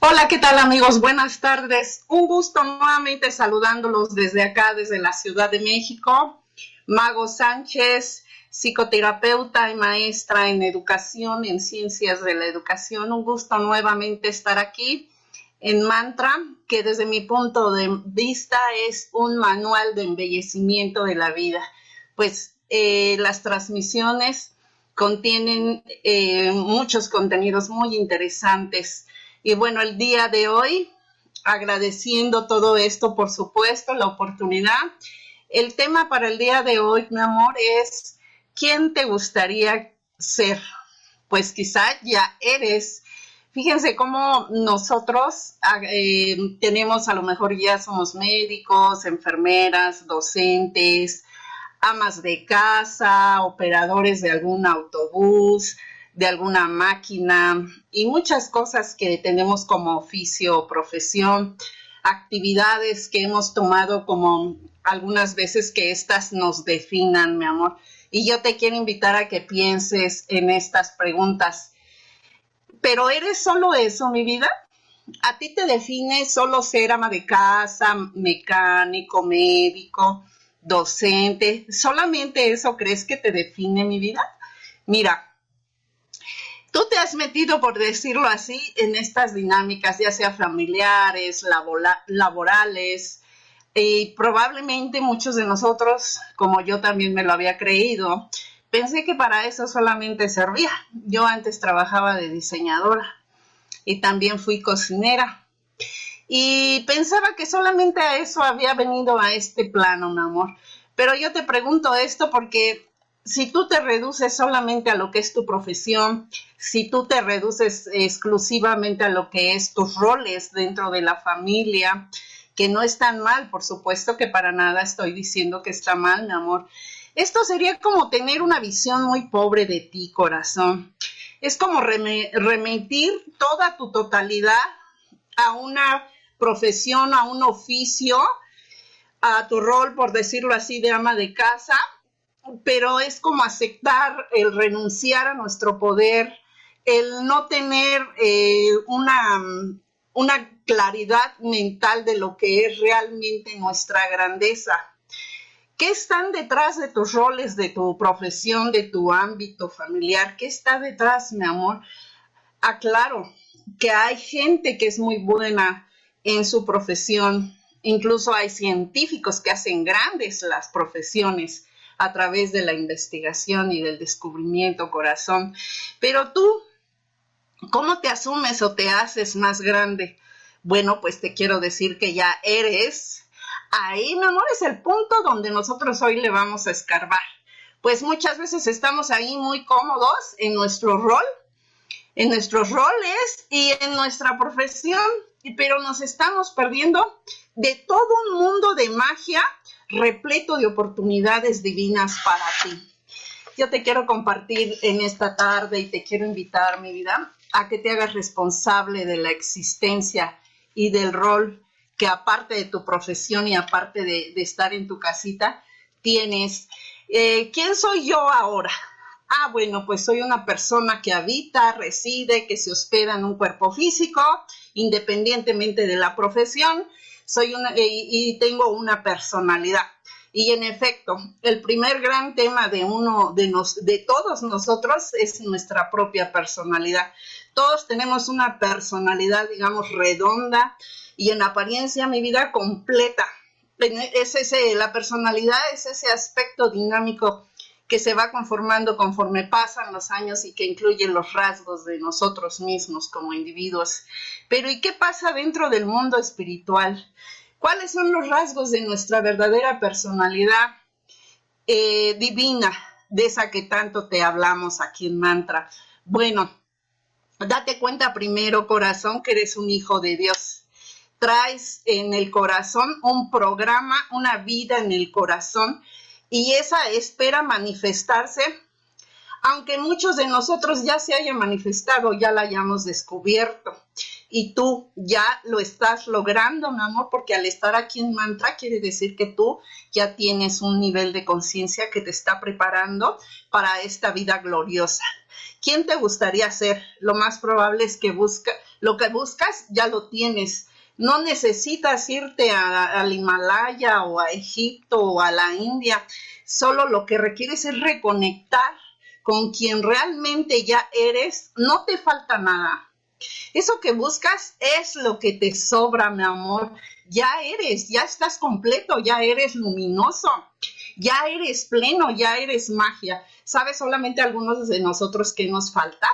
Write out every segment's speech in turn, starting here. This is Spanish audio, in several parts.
Hola, ¿qué tal amigos? Buenas tardes. Un gusto nuevamente saludándolos desde acá, desde la Ciudad de México. Mago Sánchez, psicoterapeuta y maestra en educación, en ciencias de la educación. Un gusto nuevamente estar aquí en Mantra, que desde mi punto de vista es un manual de embellecimiento de la vida. Pues eh, las transmisiones contienen eh, muchos contenidos muy interesantes y bueno, el día de hoy, agradeciendo todo esto, por supuesto, la oportunidad. El tema para el día de hoy, mi amor, es ¿quién te gustaría ser? Pues quizá ya eres. Fíjense cómo nosotros eh, tenemos, a lo mejor ya somos médicos, enfermeras, docentes, amas de casa, operadores de algún autobús, de alguna máquina y muchas cosas que tenemos como oficio o profesión, actividades que hemos tomado como algunas veces que estas nos definan, mi amor. Y yo te quiero invitar a que pienses en estas preguntas. ¿Pero eres solo eso, mi vida? ¿A ti te define solo ser ama de casa, mecánico, médico, docente? ¿Solamente eso crees que te define mi vida? Mira, Tú te has metido, por decirlo así, en estas dinámicas, ya sea familiares, laborales, y probablemente muchos de nosotros, como yo también me lo había creído, pensé que para eso solamente servía. Yo antes trabajaba de diseñadora y también fui cocinera. Y pensaba que solamente a eso había venido a este plano, mi amor. Pero yo te pregunto esto porque si tú te reduces solamente a lo que es tu profesión, si tú te reduces exclusivamente a lo que es tus roles dentro de la familia, que no están mal, por supuesto que para nada estoy diciendo que está mal, mi amor. Esto sería como tener una visión muy pobre de ti, corazón. Es como remitir toda tu totalidad a una profesión, a un oficio, a tu rol, por decirlo así, de ama de casa, pero es como aceptar el renunciar a nuestro poder, el no tener eh, una, una claridad mental de lo que es realmente nuestra grandeza. ¿Qué están detrás de tus roles, de tu profesión, de tu ámbito familiar? ¿Qué está detrás, mi amor? Aclaro que hay gente que es muy buena en su profesión, incluso hay científicos que hacen grandes las profesiones, a través de la investigación y del descubrimiento, corazón. Pero tú, ¿cómo te asumes o te haces más grande? Bueno, pues te quiero decir que ya eres. Ahí, mi amor, es el punto donde nosotros hoy le vamos a escarbar. Pues muchas veces estamos ahí muy cómodos en nuestro rol, en nuestros roles y en nuestra profesión, pero nos estamos perdiendo de todo un mundo de magia repleto de oportunidades divinas para ti. Yo te quiero compartir en esta tarde y te quiero invitar, mi vida, a que te hagas responsable de la existencia y del rol que aparte de tu profesión y aparte de, estar en tu casita, tienes. Eh, ¿Quién soy yo ahora? Ah, bueno, pues soy una persona que habita, reside, que se hospeda en un cuerpo físico, independientemente de la profesión, soy una, y, tengo una personalidad. Y en efecto, el primer gran tema de uno de, nos, de todos nosotros es nuestra propia personalidad. Todos tenemos una personalidad, digamos, redonda y en apariencia mi vida completa. Es ese, la personalidad es ese aspecto dinámico que se va conformando conforme pasan los años y que incluye los rasgos de nosotros mismos como individuos. Pero ¿y qué pasa dentro del mundo espiritual? ¿Cuáles son los rasgos de nuestra verdadera personalidad eh, divina? de esa que tanto te hablamos aquí en Mantra. Bueno, date cuenta primero, corazón, que eres un hijo de Dios. Traes en el corazón un programa, una vida en el corazón y esa espera manifestarse aunque muchos de nosotros ya se hayan manifestado, ya la hayamos descubierto. Y tú ya lo estás logrando, mi amor, porque al estar aquí en mantra quiere decir que tú ya tienes un nivel de conciencia que te está preparando para esta vida gloriosa. ¿Quién te gustaría ser? Lo más probable es que busca, lo que buscas ya lo tienes. No necesitas irte al Himalaya o a Egipto o a la India. Solo lo que requieres es reconectar con quien realmente ya eres, no te falta nada. Eso que buscas es lo que te sobra, mi amor. Ya eres, ya estás completo, ya eres luminoso, ya eres pleno, ya eres magia. ¿Sabes solamente algunos de nosotros qué nos falta?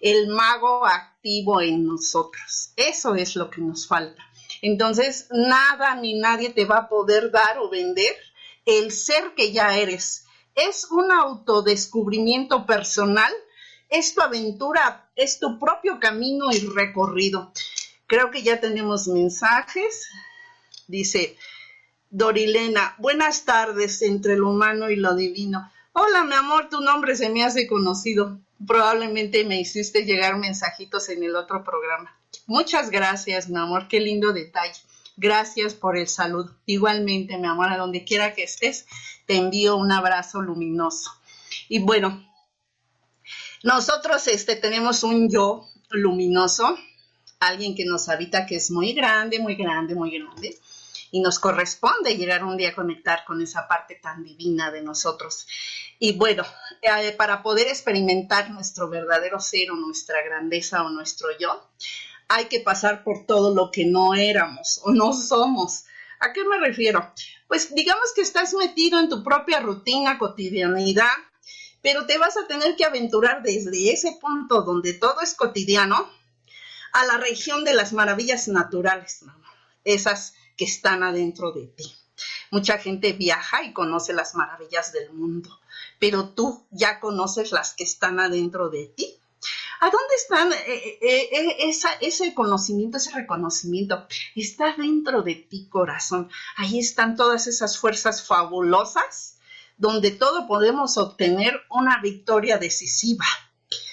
El mago activo en nosotros. Eso es lo que nos falta. Entonces, nada ni nadie te va a poder dar o vender el ser que ya eres es un autodescubrimiento personal, es tu aventura, es tu propio camino y recorrido. Creo que ya tenemos mensajes. Dice Dorilena, buenas tardes entre lo humano y lo divino. Hola, mi amor, tu nombre se me hace conocido. Probablemente me hiciste llegar mensajitos en el otro programa. Muchas gracias, mi amor, qué lindo detalle. Gracias por el saludo. Igualmente, mi amor, a donde quiera que estés, te envío un abrazo luminoso. Y bueno, nosotros este, tenemos un yo luminoso, alguien que nos habita que es muy grande, muy grande, muy grande, y nos corresponde llegar un día a conectar con esa parte tan divina de nosotros. Y bueno, eh, para poder experimentar nuestro verdadero ser o nuestra grandeza o nuestro yo, hay que pasar por todo lo que no éramos o no somos. ¿A qué me refiero? Pues digamos que estás metido en tu propia rutina, cotidianidad, pero te vas a tener que aventurar desde ese punto donde todo es cotidiano a la región de las maravillas naturales, esas que están adentro de ti. Mucha gente viaja y conoce las maravillas del mundo, pero tú ya conoces las que están adentro de ti. ¿A dónde están eh, eh, eh, ese conocimiento, ese reconocimiento? Está dentro de ti, corazón. Ahí están todas esas fuerzas fabulosas donde todo podemos obtener una victoria decisiva.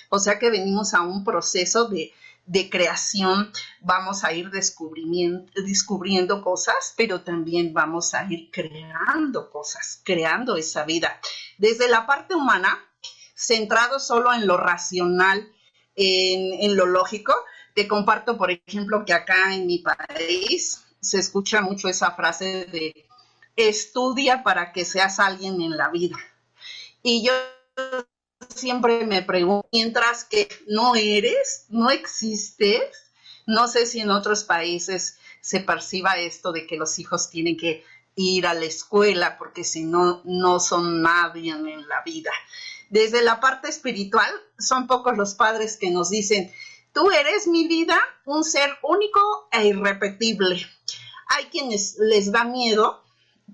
O sea que venimos a un proceso de, creación, vamos a ir descubriendo, descubriendo cosas, pero también vamos a ir creando cosas, creando esa vida. Desde la parte humana, centrado solo en lo racional, en, lo lógico. Te comparto, por ejemplo, que acá en mi país se escucha mucho esa frase de estudia para que seas alguien en la vida. Y yo siempre me pregunto, mientras que no eres, no existes, no sé si en otros países se perciba esto de que los hijos tienen que ir a la escuela porque si no, no son nadie en la vida. Desde la parte espiritual, son pocos los padres que nos dicen, tú eres mi vida, un ser único e irrepetible. Hay quienes les da miedo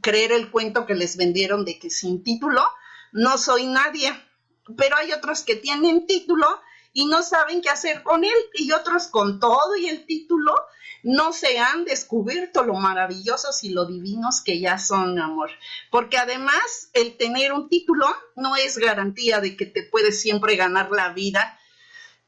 creer el cuento que les vendieron de que sin título no soy nadie, pero hay otros que tienen título y no saben qué hacer con él y otros con todo y el título no se han descubierto lo maravillosos y lo divinos que ya son, amor. Porque además el tener un título no es garantía de que te puedes siempre ganar la vida.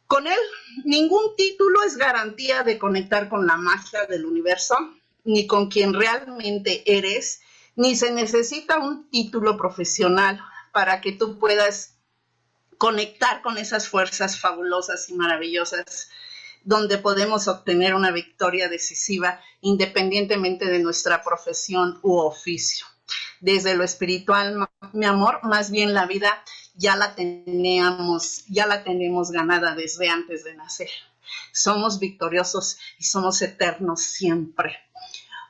Con él, ningún título es garantía de conectar con la magia del universo, ni con quien realmente eres, ni se necesita un título profesional para que tú puedas conectar con esas fuerzas fabulosas y maravillosas donde podemos obtener una victoria decisiva independientemente de nuestra profesión u oficio. Desde lo espiritual, mi amor, más bien la vida ya la teníamos, ya la tenemos ganada desde antes de nacer. Somos victoriosos y somos eternos siempre.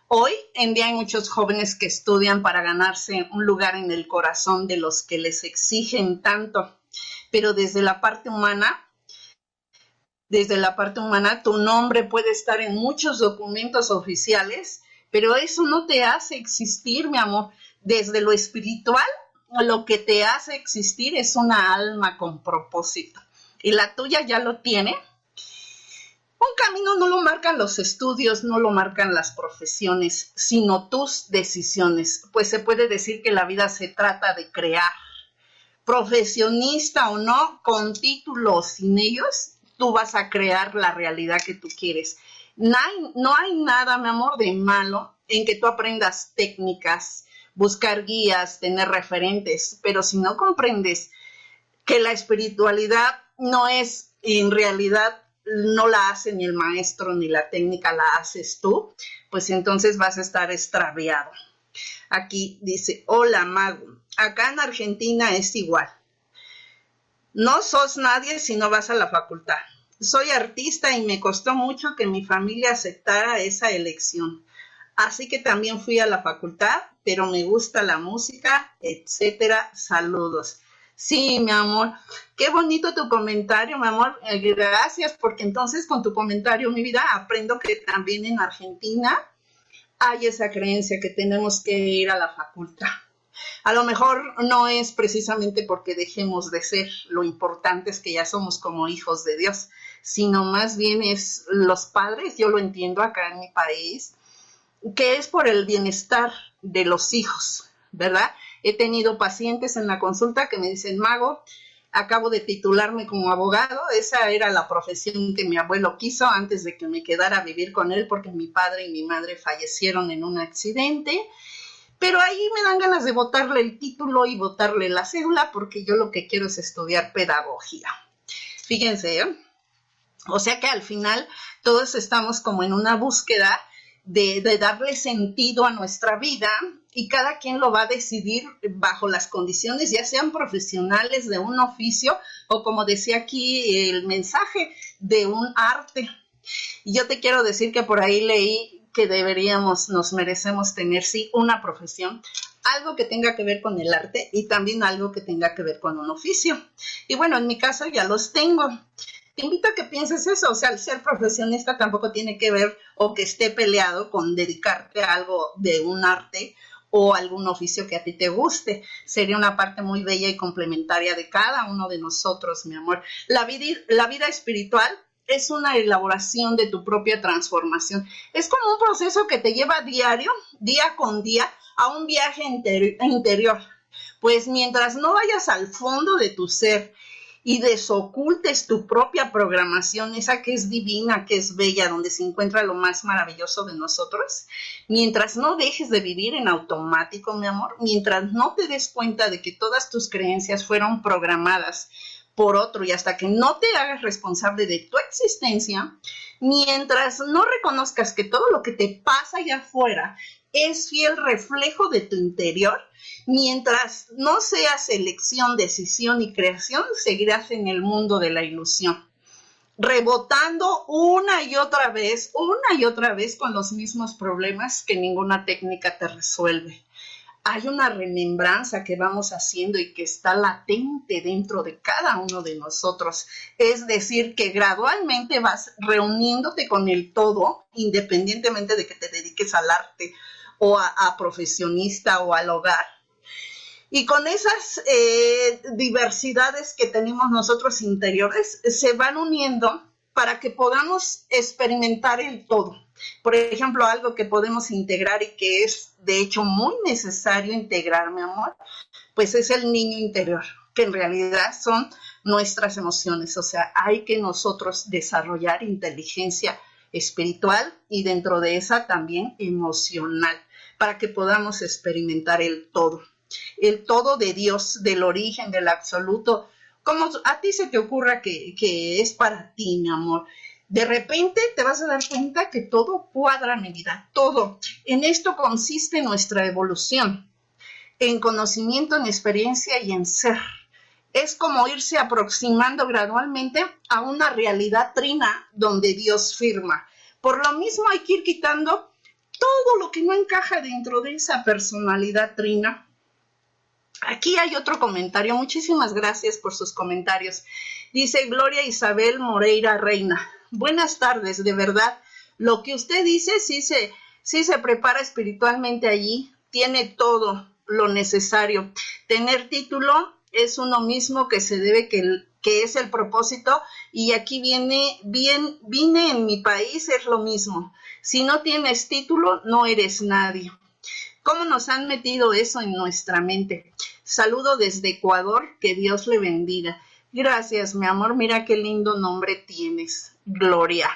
Hoy en día hay muchos jóvenes que estudian para ganarse un lugar en el corazón de los que les exigen tanto, pero desde la parte humana desde la parte humana, tu nombre puede estar en muchos documentos oficiales, pero eso no te hace existir, mi amor. Desde lo espiritual, lo que te hace existir es una alma con propósito. Y la tuya ya lo tiene. Un camino no lo marcan los estudios, no lo marcan las profesiones, sino tus decisiones. Pues se puede decir que la vida se trata de crear. Profesionista o no, con títulos sin ellos, tú vas a crear la realidad que tú quieres. No hay, no hay nada, mi amor, de malo en que tú aprendas técnicas, buscar guías, tener referentes, pero si no comprendes que la espiritualidad no es, en realidad, no la hace ni el maestro ni la técnica la haces tú, pues entonces vas a estar extraviado. Aquí dice, hola mago, acá en Argentina es igual. No sos nadie si no vas a la facultad. Soy artista y me costó mucho que mi familia aceptara esa elección. Así que también fui a la facultad, pero me gusta la música, etcétera. Saludos. Sí, mi amor. Qué bonito tu comentario, mi amor. Eh, gracias, porque entonces con tu comentario, mi vida, aprendo que también en Argentina hay esa creencia que tenemos que ir a la facultad. A lo mejor no es precisamente porque dejemos de ser, lo importante es que ya somos como hijos de Dios, sino más bien es los padres, yo lo entiendo acá en mi país, que es por el bienestar de los hijos, ¿verdad? He tenido pacientes en la consulta que me dicen, Mago, acabo de titularme como abogado, esa era la profesión que mi abuelo quiso antes de que me quedara a vivir con él porque mi padre y mi madre fallecieron en un accidente. Pero ahí me dan ganas de votarle el título y votarle la cédula porque yo lo que quiero es estudiar pedagogía. Fíjense, ¿eh? o sea que al final todos estamos como en una búsqueda de, darle sentido a nuestra vida y cada quien lo va a decidir bajo las condiciones, ya sean profesionales de un oficio o como decía aquí el mensaje, de un arte. Y yo te quiero decir que por ahí leí que deberíamos, nos merecemos tener, sí, una profesión, algo que tenga que ver con el arte y también algo que tenga que ver con un oficio. Y bueno, en mi caso ya los tengo te invito a que pienses eso, o sea, ser profesionista tampoco tiene que ver o que esté peleado con dedicarte a algo de un arte o algún oficio que a ti te guste. Sería una parte muy bella y complementaria de cada uno de nosotros, mi amor. La vida, la vida espiritual es una elaboración de tu propia transformación. Es como un proceso que te lleva diario, día con día, a un viaje interior. Pues mientras no vayas al fondo de tu ser y desocultes tu propia programación, esa que es divina, que es bella, donde se encuentra lo más maravilloso de nosotros, mientras no dejes de vivir en automático, mi amor, mientras no te des cuenta de que todas tus creencias fueron programadas por otro y hasta que no te hagas responsable de tu existencia, mientras no reconozcas que todo lo que te pasa allá afuera es fiel reflejo de tu interior, Mientras no seas elección, decisión y creación, seguirás en el mundo de la ilusión, rebotando una y otra vez, una y otra vez con los mismos problemas que ninguna técnica te resuelve. Hay una remembranza que vamos haciendo y que está latente dentro de cada uno de nosotros. Es decir, que gradualmente vas reuniéndote con el todo, independientemente de que te dediques al arte o a, profesionista o al hogar y con esas eh, diversidades que tenemos nosotros interiores, se van uniendo para que podamos experimentar el todo. Por ejemplo, algo que podemos integrar y que es de hecho muy necesario integrar, mi amor, pues es el niño interior, que en realidad son nuestras emociones. O sea, hay que nosotros desarrollar inteligencia espiritual y dentro de esa también emocional, para que podamos experimentar el todo el todo de Dios, del origen, del absoluto, como a ti se te ocurra que, que es para ti, mi amor. De repente te vas a dar cuenta que todo cuadra, mi vida, todo. En esto consiste nuestra evolución, en conocimiento, en experiencia y en ser. Es como irse aproximando gradualmente a una realidad trina donde Dios firma. Por lo mismo hay que ir quitando todo lo que no encaja dentro de esa personalidad trina Aquí hay otro comentario. Muchísimas gracias por sus comentarios. Dice Gloria Isabel Moreira Reina. Buenas tardes, de verdad. Lo que usted dice sí se, sí se prepara espiritualmente allí. Tiene todo, lo necesario. Tener título es uno mismo que se debe que, que es el propósito y aquí viene bien vine en mi país es lo mismo. Si no tienes título no eres nadie. ¿Cómo nos han metido eso en nuestra mente? Saludo desde Ecuador, que Dios le bendiga. Gracias, mi amor, mira qué lindo nombre tienes, Gloria.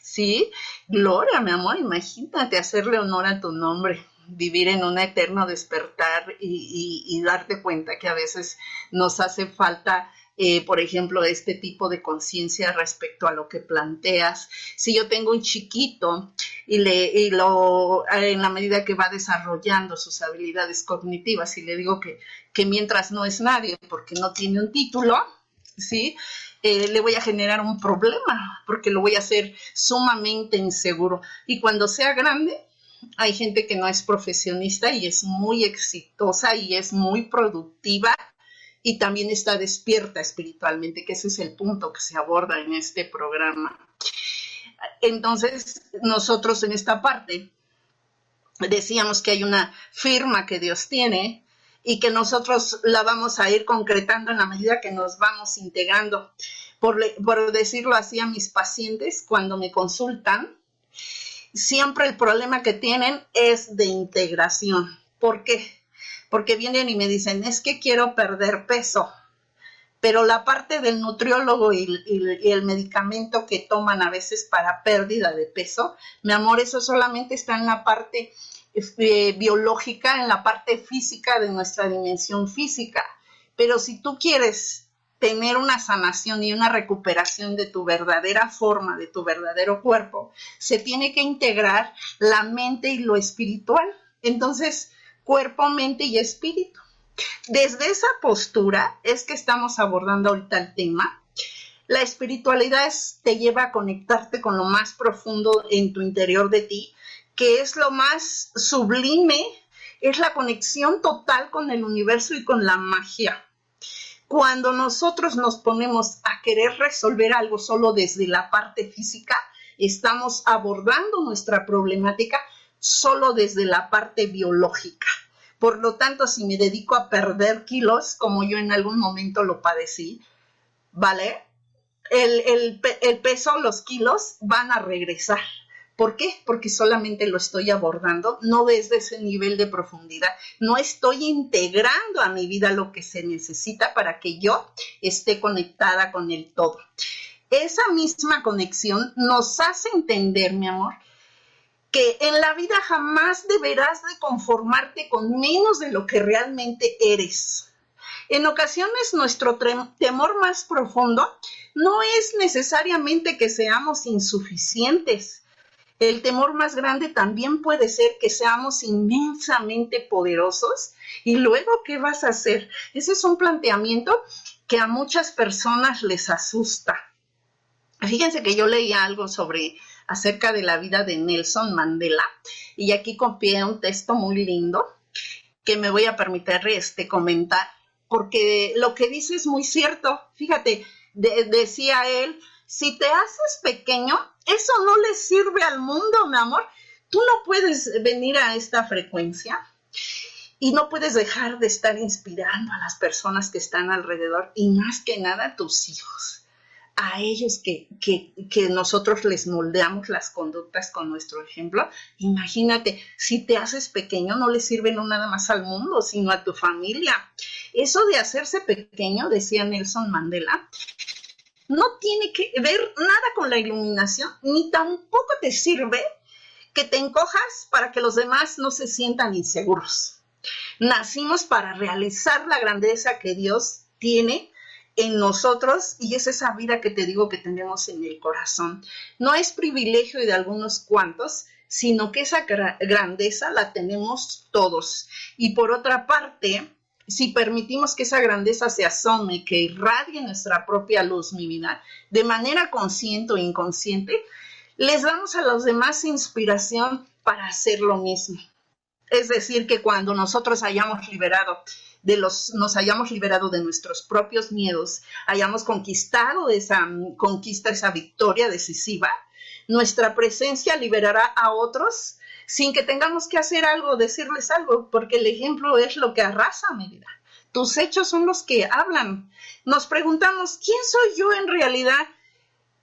¿Sí? Gloria, mi amor, imagínate hacerle honor a tu nombre vivir en un eterno despertar y, darte cuenta que a veces nos hace falta eh, por ejemplo, este tipo de conciencia respecto a lo que planteas. Si yo tengo un chiquito y, le, y lo, en la medida que va desarrollando sus habilidades cognitivas y le digo que, que mientras no es nadie porque no tiene un título, ¿sí? Eh, le voy a generar un problema porque lo voy a hacer sumamente inseguro. Y cuando sea grande, hay gente que no es profesionista y es muy exitosa y es muy productiva y también está despierta espiritualmente, que ese es el punto que se aborda en este programa. Entonces, nosotros en esta parte decíamos que hay una firma que Dios tiene y que nosotros la vamos a ir concretando en la medida que nos vamos integrando. Por, por decirlo así a mis pacientes, cuando me consultan, siempre el problema que tienen es de integración. ¿Por qué? Porque vienen y me dicen, es que quiero perder peso, pero la parte del nutriólogo y, el medicamento que toman a veces para pérdida de peso, mi amor, eso solamente está en la parte este, biológica, en la parte física de nuestra dimensión física. Pero si tú quieres tener una sanación y una recuperación de tu verdadera forma, de tu verdadero cuerpo, se tiene que integrar la mente y lo espiritual. Entonces, cuerpo, mente y espíritu. Desde esa postura es que estamos abordando ahorita el tema. La espiritualidad te lleva a conectarte con lo más profundo en tu interior de ti, que es lo más sublime, es la conexión total con el universo y con la magia cuando nosotros nos ponemos a querer resolver algo solo desde la parte física, estamos abordando nuestra problemática solo desde la parte biológica. Por lo tanto, si me dedico a perder kilos, como yo en algún momento lo padecí, ¿vale? El, el peso, los kilos van a regresar ¿Por qué? Porque solamente lo estoy abordando, no desde ese nivel de profundidad, no estoy integrando a mi vida lo que se necesita para que yo esté conectada con el todo. Esa misma conexión nos hace entender, mi amor, que en la vida jamás deberás de conformarte con menos de lo que realmente eres. En ocasiones nuestro temor más profundo no es necesariamente que seamos insuficientes, el temor más grande también puede ser que seamos inmensamente poderosos y luego, ¿qué vas a hacer? Ese es un planteamiento que a muchas personas les asusta. Fíjense que yo leía algo sobre acerca de la vida de Nelson Mandela y aquí copié un texto muy lindo que me voy a permitir este comentar porque lo que dice es muy cierto. Fíjate, decía él, si te haces pequeño, eso no le sirve al mundo, mi amor. Tú no puedes venir a esta frecuencia y no puedes dejar de estar inspirando a las personas que están alrededor y más que nada a tus hijos, a ellos que, que, que nosotros les moldeamos las conductas con nuestro ejemplo. Imagínate, si te haces pequeño no le sirve no nada más al mundo, sino a tu familia. Eso de hacerse pequeño, decía Nelson Mandela, no tiene que ver nada con la iluminación, ni tampoco te sirve que te encojas para que los demás no se sientan inseguros. Nacimos para realizar la grandeza que Dios tiene en nosotros y es esa vida que te digo que tenemos en el corazón. No es privilegio de algunos cuantos, sino que esa grandeza la tenemos todos. Y por otra parte, si permitimos que esa grandeza se asome, que irradie nuestra propia luz, mi vida, de manera consciente o inconsciente, les damos a los demás inspiración para hacer lo mismo. Es decir, que cuando nosotros hayamos liberado de los, nos hayamos liberado de nuestros propios miedos, hayamos conquistado esa conquista, esa victoria decisiva, nuestra presencia liberará a otros sin que tengamos que hacer algo, decirles algo, porque el ejemplo es lo que arrasa mi vida. Tus hechos son los que hablan. Nos preguntamos, ¿quién soy yo en realidad?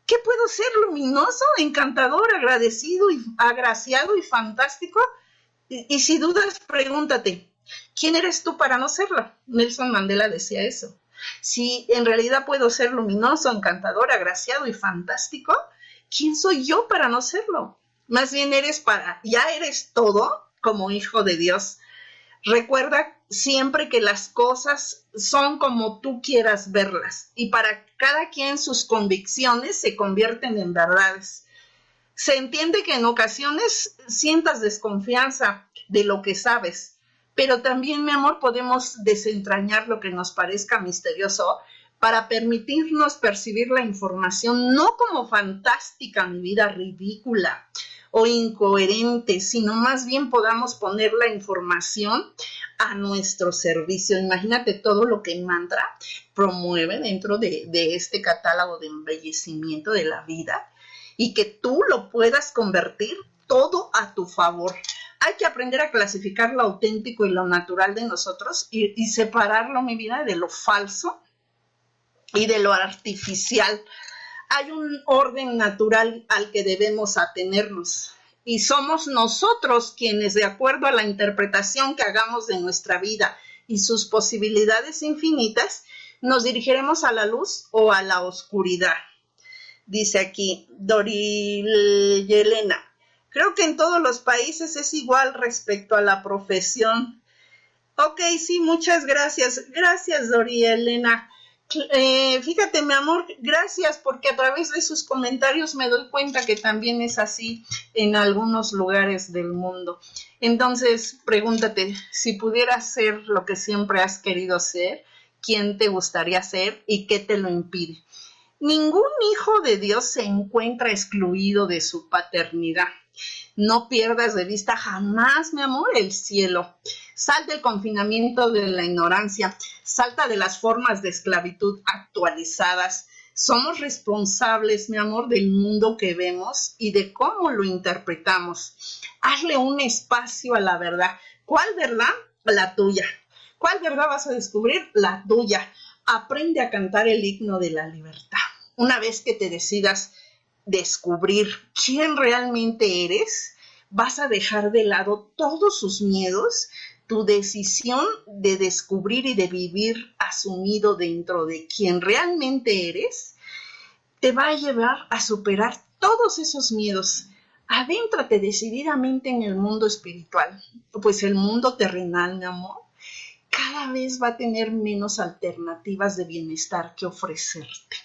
¿Qué puedo ser luminoso, encantador, agradecido y agraciado y fantástico? Y si dudas, pregúntate, ¿quién eres tú para no serlo? Nelson Mandela decía eso. Si en realidad puedo ser luminoso, encantador, agraciado y fantástico, ¿quién soy yo para no serlo? Más bien eres para, ya eres todo como hijo de Dios. Recuerda siempre que las cosas son como tú quieras verlas y para cada quien sus convicciones se convierten en verdades. Se entiende que en ocasiones sientas desconfianza de lo que sabes, pero también, mi amor, podemos desentrañar lo que nos parezca misterioso para permitirnos percibir la información no como fantástica, mi vida ridícula o incoherente, sino más bien podamos poner la información a nuestro servicio. Imagínate todo lo que Mantra promueve dentro de, de este catálogo de embellecimiento de la vida y que tú lo puedas convertir todo a tu favor hay que aprender a clasificar lo auténtico y lo natural de nosotros y, separarlo, mi vida, de lo falso y de lo artificial. Hay un orden natural al que debemos atenernos y somos nosotros quienes, de acuerdo a la interpretación que hagamos de nuestra vida y sus posibilidades infinitas, nos dirigiremos a la luz o a la oscuridad. Dice aquí Doril Yelena. Creo que en todos los países es igual respecto a la profesión. Ok, sí, muchas gracias. Gracias, Doría Elena. Eh, fíjate, mi amor, gracias porque a través de sus comentarios me doy cuenta que también es así en algunos lugares del mundo. Entonces, pregúntate, si pudieras ser lo que siempre has querido ser, ¿quién te gustaría ser y qué te lo impide? Ningún hijo de Dios se encuentra excluido de su paternidad. No pierdas de vista jamás, mi amor, el cielo. Sal del confinamiento de la ignorancia, salta de las formas de esclavitud actualizadas. Somos responsables, mi amor, del mundo que vemos y de cómo lo interpretamos. Hazle un espacio a la verdad. ¿Cuál verdad? La tuya. ¿Cuál verdad vas a descubrir? La tuya. Aprende a cantar el himno de la libertad. Una vez que te decidas descubrir quién realmente eres, vas a dejar de lado todos sus miedos, tu decisión de descubrir y de vivir asumido dentro de quién realmente eres, te va a llevar a superar todos esos miedos. Adéntrate decididamente en el mundo espiritual, pues el mundo terrenal, mi amor, cada vez va a tener menos alternativas de bienestar que ofrecerte.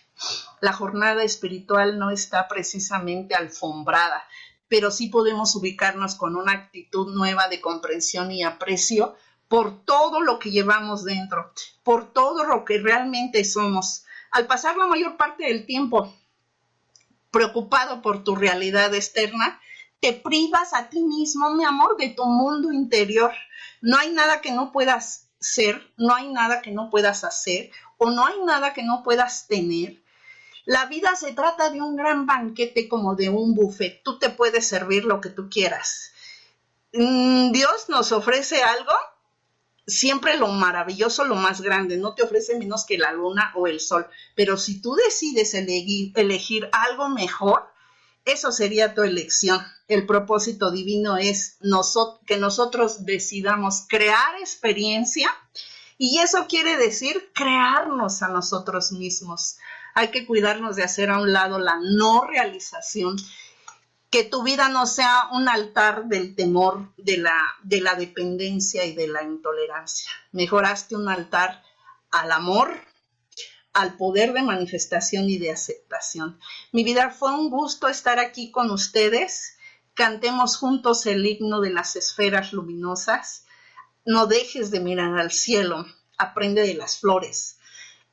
La jornada espiritual no está precisamente alfombrada, pero sí podemos ubicarnos con una actitud nueva de comprensión y aprecio por todo lo que llevamos dentro, por todo lo que realmente somos. Al pasar la mayor parte del tiempo preocupado por tu realidad externa, te privas a ti mismo, mi amor, de tu mundo interior. No hay nada que no puedas ser, no hay nada que no puedas hacer o no hay nada que no puedas tener la vida se trata de un gran banquete como de un buffet. Tú te puedes servir lo que tú quieras. Mm, Dios nos ofrece algo, siempre lo maravilloso, lo más grande. No te ofrece menos que la luna o el sol. Pero si tú decides elegir, algo mejor, eso sería tu elección. El propósito divino es que nosotros decidamos crear experiencia y eso quiere decir crearnos a nosotros mismos hay que cuidarnos de hacer a un lado la no realización, que tu vida no sea un altar del temor, de la, de la dependencia y de la intolerancia. Mejoraste un altar al amor, al poder de manifestación y de aceptación. Mi vida fue un gusto estar aquí con ustedes. Cantemos juntos el himno de las esferas luminosas. No dejes de mirar al cielo, aprende de las flores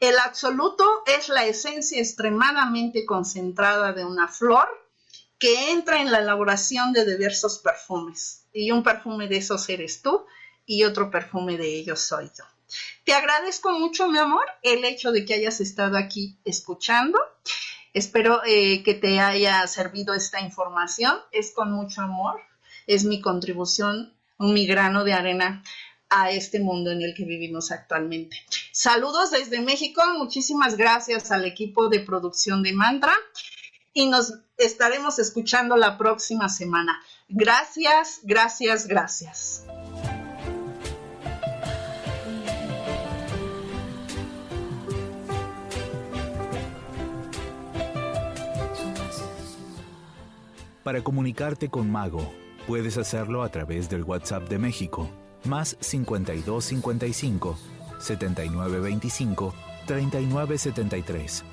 el absoluto es la esencia extremadamente concentrada de una flor que entra en la elaboración de diversos perfumes. Y un perfume de esos eres tú y otro perfume de ellos soy yo. Te agradezco mucho, mi amor, el hecho de que hayas estado aquí escuchando. Espero eh, que te haya servido esta información. Es con mucho amor es mi contribución, mi grano de arena a este mundo en el que vivimos actualmente. Saludos desde México, muchísimas gracias al equipo de producción de Mantra y nos estaremos escuchando la próxima semana. Gracias, gracias, gracias. Para comunicarte con Mago, puedes hacerlo a través del WhatsApp de México, más 5255 7925 3973.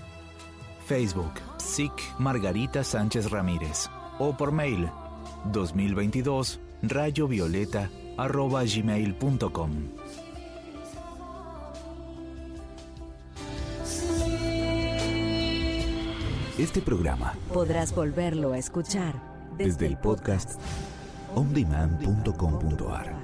Facebook, SIC Margarita Sánchez Ramírez. O por mail, 2022 rayovioleta arroba gmail.com. Este programa podrás volverlo a escuchar desde el podcast ondemand.com.ar.